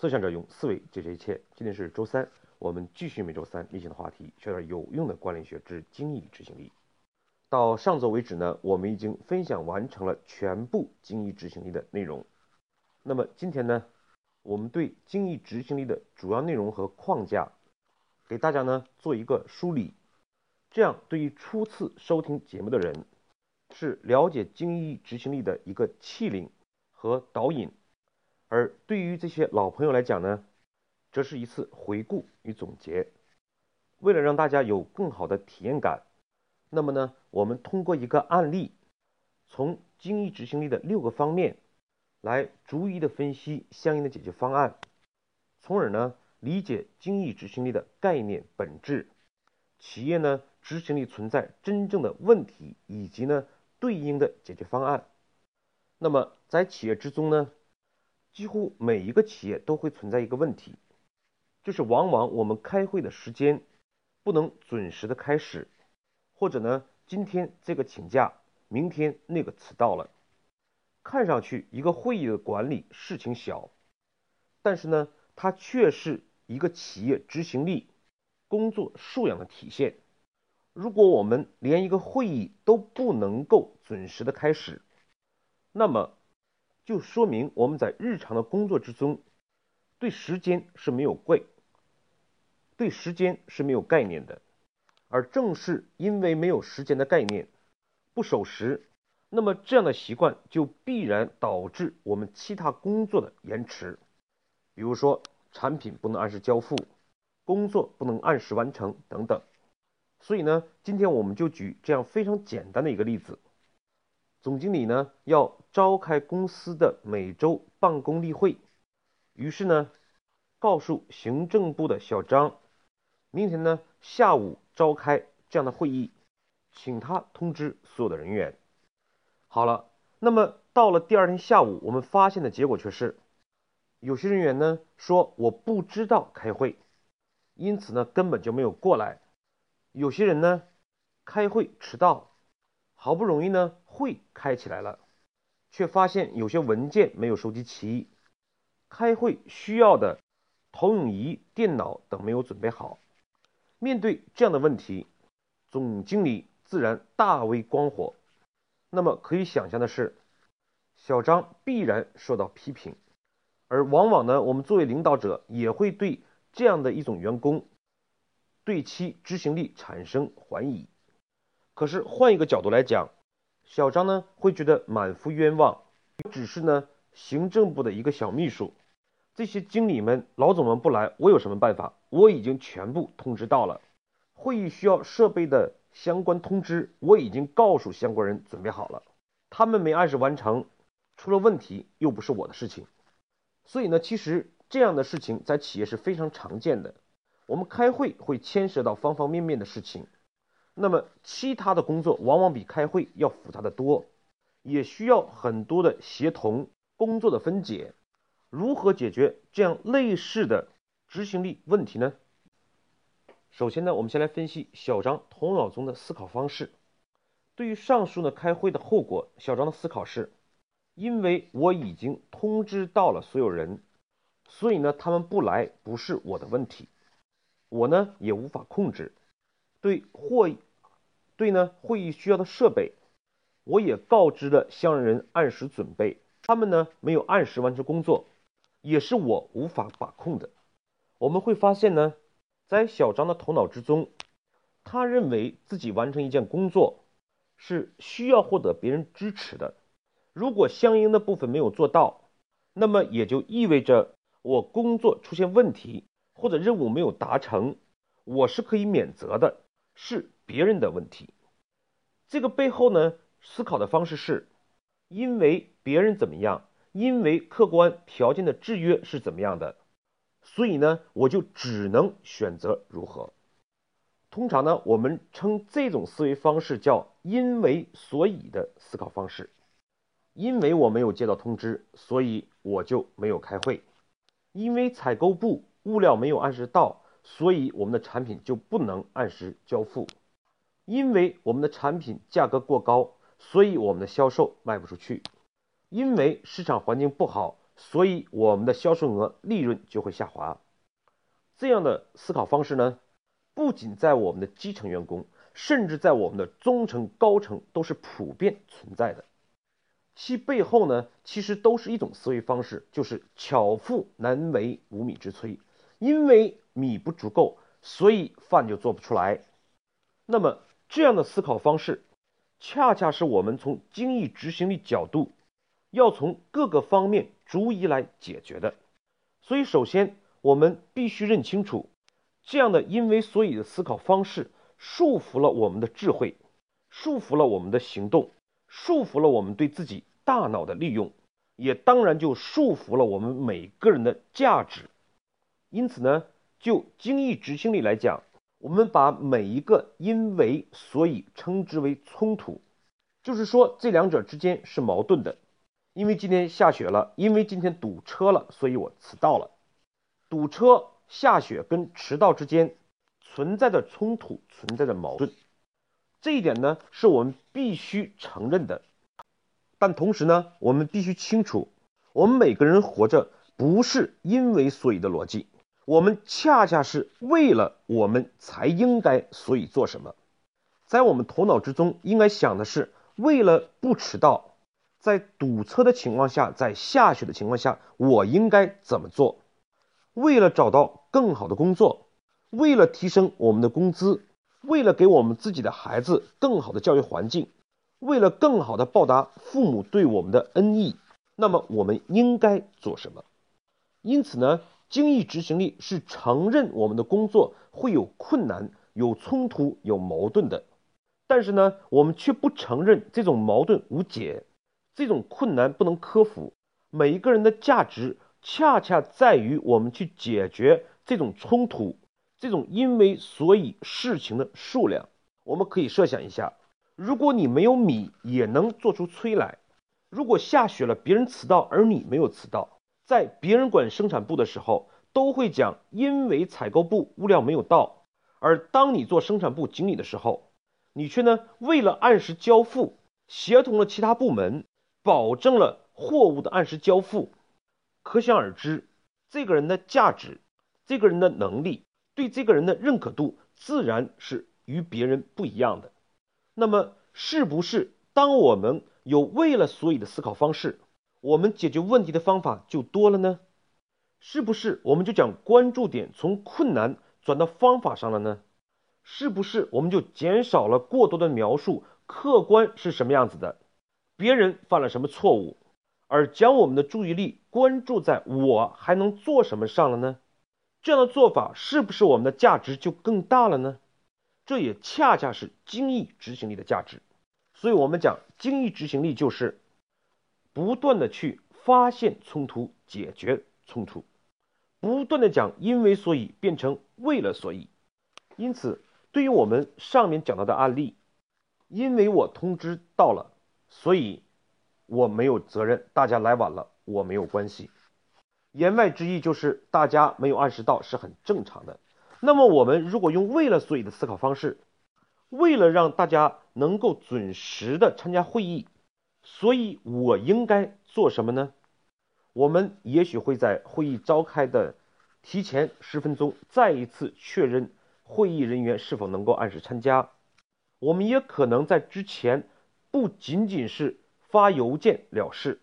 思想者用思维解决一切。今天是周三，我们继续每周三例行的话题，学点有用的管理学之精益执行力。到上周为止呢，我们已经分享完成了全部精益执行力的内容。那么今天呢，我们对精益执行力的主要内容和框架，给大家呢做一个梳理，这样对于初次收听节目的人，是了解精益执行力的一个器领和导引。而对于这些老朋友来讲呢，这是一次回顾与总结。为了让大家有更好的体验感，那么呢，我们通过一个案例，从精益执行力的六个方面，来逐一的分析相应的解决方案，从而呢，理解精益执行力的概念本质，企业呢执行力存在真正的问题，以及呢对应的解决方案。那么在企业之中呢？几乎每一个企业都会存在一个问题，就是往往我们开会的时间不能准时的开始，或者呢，今天这个请假，明天那个迟到了。看上去一个会议的管理事情小，但是呢，它却是一个企业执行力、工作素养的体现。如果我们连一个会议都不能够准时的开始，那么。就说明我们在日常的工作之中，对时间是没有贵，对时间是没有概念的，而正是因为没有时间的概念，不守时，那么这样的习惯就必然导致我们其他工作的延迟，比如说产品不能按时交付，工作不能按时完成等等。所以呢，今天我们就举这样非常简单的一个例子。总经理呢要召开公司的每周办公例会，于是呢告诉行政部的小张，明天呢下午召开这样的会议，请他通知所有的人员。好了，那么到了第二天下午，我们发现的结果却是，有些人员呢说我不知道开会，因此呢根本就没有过来。有些人呢开会迟到。好不容易呢，会开起来了，却发现有些文件没有收集齐，开会需要的投影仪、电脑等没有准备好。面对这样的问题，总经理自然大为光火。那么可以想象的是，小张必然受到批评，而往往呢，我们作为领导者也会对这样的一种员工，对其执行力产生怀疑。可是换一个角度来讲，小张呢会觉得满腹冤枉，只是呢行政部的一个小秘书，这些经理们、老总们不来，我有什么办法？我已经全部通知到了，会议需要设备的相关通知，我已经告诉相关人准备好了，他们没按时完成，出了问题又不是我的事情，所以呢，其实这样的事情在企业是非常常见的，我们开会会牵涉到方方面面的事情。那么，其他的工作往往比开会要复杂的多，也需要很多的协同工作的分解。如何解决这样类似的执行力问题呢？首先呢，我们先来分析小张头脑中的思考方式。对于上述呢开会的后果，小张的思考是：因为我已经通知到了所有人，所以呢他们不来不是我的问题，我呢也无法控制。对或对呢，会议需要的设备，我也告知了相人按时准备，他们呢没有按时完成工作，也是我无法把控的。我们会发现呢，在小张的头脑之中，他认为自己完成一件工作是需要获得别人支持的，如果相应的部分没有做到，那么也就意味着我工作出现问题或者任务没有达成，我是可以免责的。是别人的问题，这个背后呢，思考的方式是，因为别人怎么样，因为客观条件的制约是怎么样的，所以呢，我就只能选择如何。通常呢，我们称这种思维方式叫“因为所以”的思考方式。因为我没有接到通知，所以我就没有开会。因为采购部物料没有按时到。所以我们的产品就不能按时交付，因为我们的产品价格过高，所以我们的销售卖不出去；因为市场环境不好，所以我们的销售额、利润就会下滑。这样的思考方式呢，不仅在我们的基层员工，甚至在我们的中层、高层都是普遍存在的。其背后呢，其实都是一种思维方式，就是巧妇难为无米之炊。因为米不足够，所以饭就做不出来。那么这样的思考方式，恰恰是我们从精益执行力角度，要从各个方面逐一来解决的。所以，首先我们必须认清楚，这样的因为所以的思考方式，束缚了我们的智慧，束缚了我们的行动，束缚了我们对自己。大脑的利用，也当然就束缚了我们每个人的价值。因此呢，就精益执行力来讲，我们把每一个因为所以称之为冲突，就是说这两者之间是矛盾的。因为今天下雪了，因为今天堵车了，所以我迟到了。堵车、下雪跟迟到之间存在的冲突，存在的矛盾，这一点呢，是我们必须承认的。但同时呢，我们必须清楚，我们每个人活着不是因为所以的逻辑，我们恰恰是为了我们才应该所以做什么。在我们头脑之中，应该想的是，为了不迟到，在堵车的情况下，在下雪的情况下，我应该怎么做？为了找到更好的工作，为了提升我们的工资，为了给我们自己的孩子更好的教育环境。为了更好的报答父母对我们的恩义，那么我们应该做什么？因此呢，精益执行力是承认我们的工作会有困难、有冲突、有矛盾的，但是呢，我们却不承认这种矛盾无解，这种困难不能克服。每一个人的价值恰恰在于我们去解决这种冲突，这种因为所以事情的数量。我们可以设想一下。如果你没有米也能做出炊来，如果下雪了别人迟到而你没有迟到，在别人管生产部的时候都会讲因为采购部物料没有到，而当你做生产部经理的时候，你却呢为了按时交付，协同了其他部门，保证了货物的按时交付，可想而知，这个人的价值，这个人的能力，对这个人的认可度自然是与别人不一样的。那么，是不是当我们有为了所以的思考方式，我们解决问题的方法就多了呢？是不是我们就将关注点从困难转到方法上了呢？是不是我们就减少了过多的描述客观是什么样子的，别人犯了什么错误，而将我们的注意力关注在我还能做什么上了呢？这样的做法是不是我们的价值就更大了呢？这也恰恰是精益执行力的价值，所以我们讲精益执行力就是不断的去发现冲突、解决冲突，不断的讲因为所以变成为了所以。因此，对于我们上面讲到的案例，因为我通知到了，所以我没有责任，大家来晚了我没有关系。言外之意就是大家没有按时到是很正常的。那么，我们如果用为了所以的思考方式，为了让大家能够准时的参加会议，所以我应该做什么呢？我们也许会在会议召开的提前十分钟再一次确认会议人员是否能够按时参加。我们也可能在之前不仅仅是发邮件了事，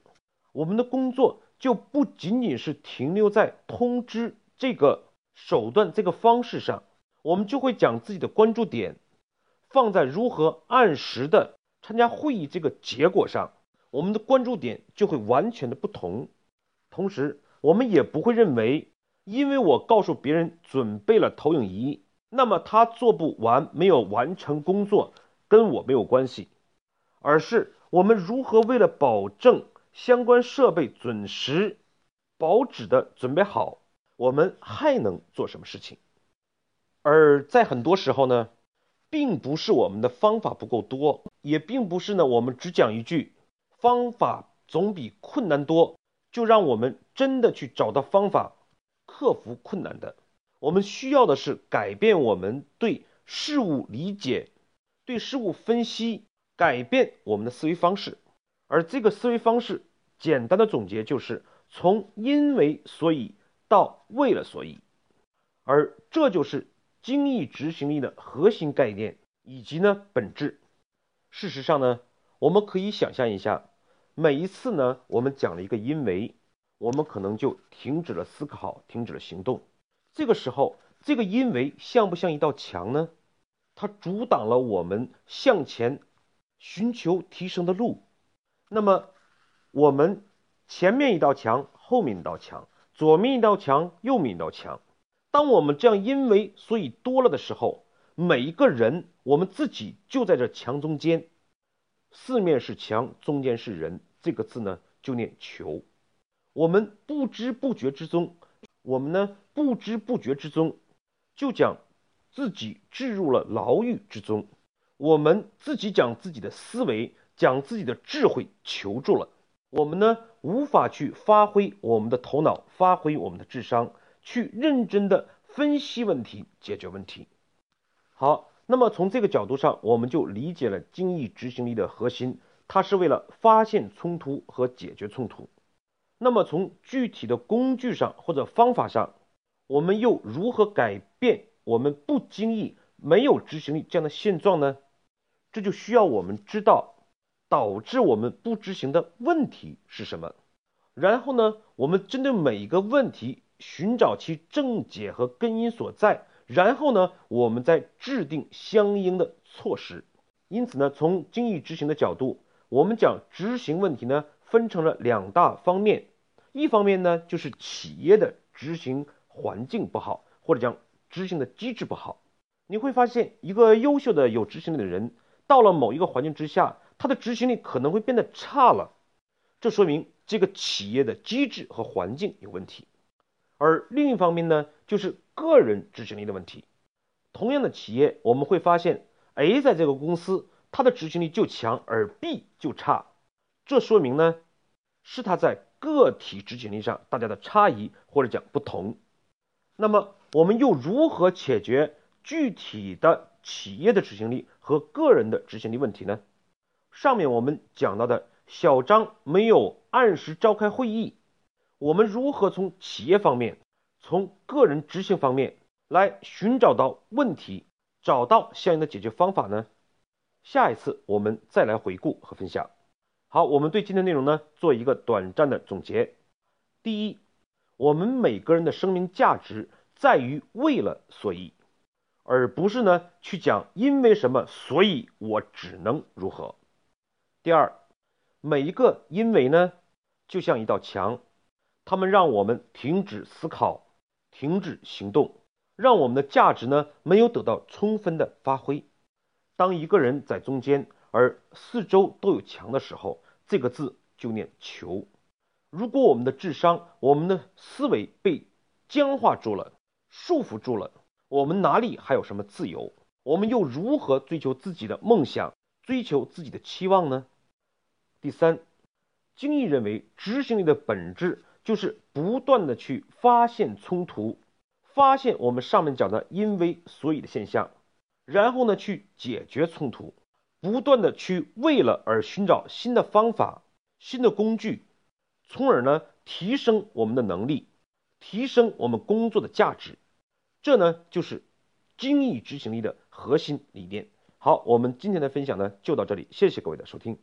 我们的工作就不仅仅是停留在通知这个。手段这个方式上，我们就会将自己的关注点放在如何按时的参加会议这个结果上，我们的关注点就会完全的不同。同时，我们也不会认为，因为我告诉别人准备了投影仪，那么他做不完、没有完成工作跟我没有关系，而是我们如何为了保证相关设备准时、保质的准备好。我们还能做什么事情？而在很多时候呢，并不是我们的方法不够多，也并不是呢我们只讲一句“方法总比困难多”，就让我们真的去找到方法克服困难的。我们需要的是改变我们对事物理解、对事物分析，改变我们的思维方式。而这个思维方式，简单的总结就是。从因为所以到为了所以，而这就是精益执行力的核心概念以及呢本质。事实上呢，我们可以想象一下，每一次呢我们讲了一个因为，我们可能就停止了思考，停止了行动。这个时候，这个因为像不像一道墙呢？它阻挡了我们向前寻求提升的路。那么，我们前面一道墙，后面一道墙，左面一道墙，右面一道墙。当我们这样因为所以多了的时候，每一个人，我们自己就在这墙中间，四面是墙，中间是人。这个字呢，就念求。我们不知不觉之中，我们呢不知不觉之中，就将自己置入了牢狱之中。我们自己将自己的思维、将自己的智慧求助了。我们呢无法去发挥我们的头脑，发挥我们的智商，去认真的分析问题、解决问题。好，那么从这个角度上，我们就理解了精益执行力的核心，它是为了发现冲突和解决冲突。那么从具体的工具上或者方法上，我们又如何改变我们不经意、没有执行力这样的现状呢？这就需要我们知道导致我们不执行的问题是什么，然后呢，我们针对每一个问题寻找其症结和根因所在。然后呢，我们再制定相应的措施。因此呢，从精益执行的角度，我们讲执行问题呢，分成了两大方面。一方面呢，就是企业的执行环境不好，或者讲执行的机制不好。你会发现，一个优秀的有执行力的人，到了某一个环境之下，他的执行力可能会变得差了。这说明这个企业的机制和环境有问题。而另一方面呢，就是个人执行力的问题。同样的企业，我们会发现，A 在这个公司，它的执行力就强，而 B 就差。这说明呢，是他在个体执行力上大家的差异，或者讲不同。那么，我们又如何解决具体的企业的执行力和个人的执行力问题呢？上面我们讲到的小张没有按时召开会议。我们如何从企业方面、从个人执行方面来寻找到问题，找到相应的解决方法呢？下一次我们再来回顾和分享。好，我们对今天内容呢做一个短暂的总结。第一，我们每个人的生命价值在于为了所以，而不是呢去讲因为什么所以我只能如何。第二，每一个因为呢就像一道墙。他们让我们停止思考，停止行动，让我们的价值呢没有得到充分的发挥。当一个人在中间，而四周都有墙的时候，这个字就念求。如果我们的智商、我们的思维被僵化住了、束缚住了，我们哪里还有什么自由？我们又如何追求自己的梦想、追求自己的期望呢？第三，精益认为执行力的本质。就是不断的去发现冲突，发现我们上面讲的因为所以的现象，然后呢去解决冲突，不断的去为了而寻找新的方法、新的工具，从而呢提升我们的能力，提升我们工作的价值。这呢就是精益执行力的核心理念。好，我们今天的分享呢就到这里，谢谢各位的收听。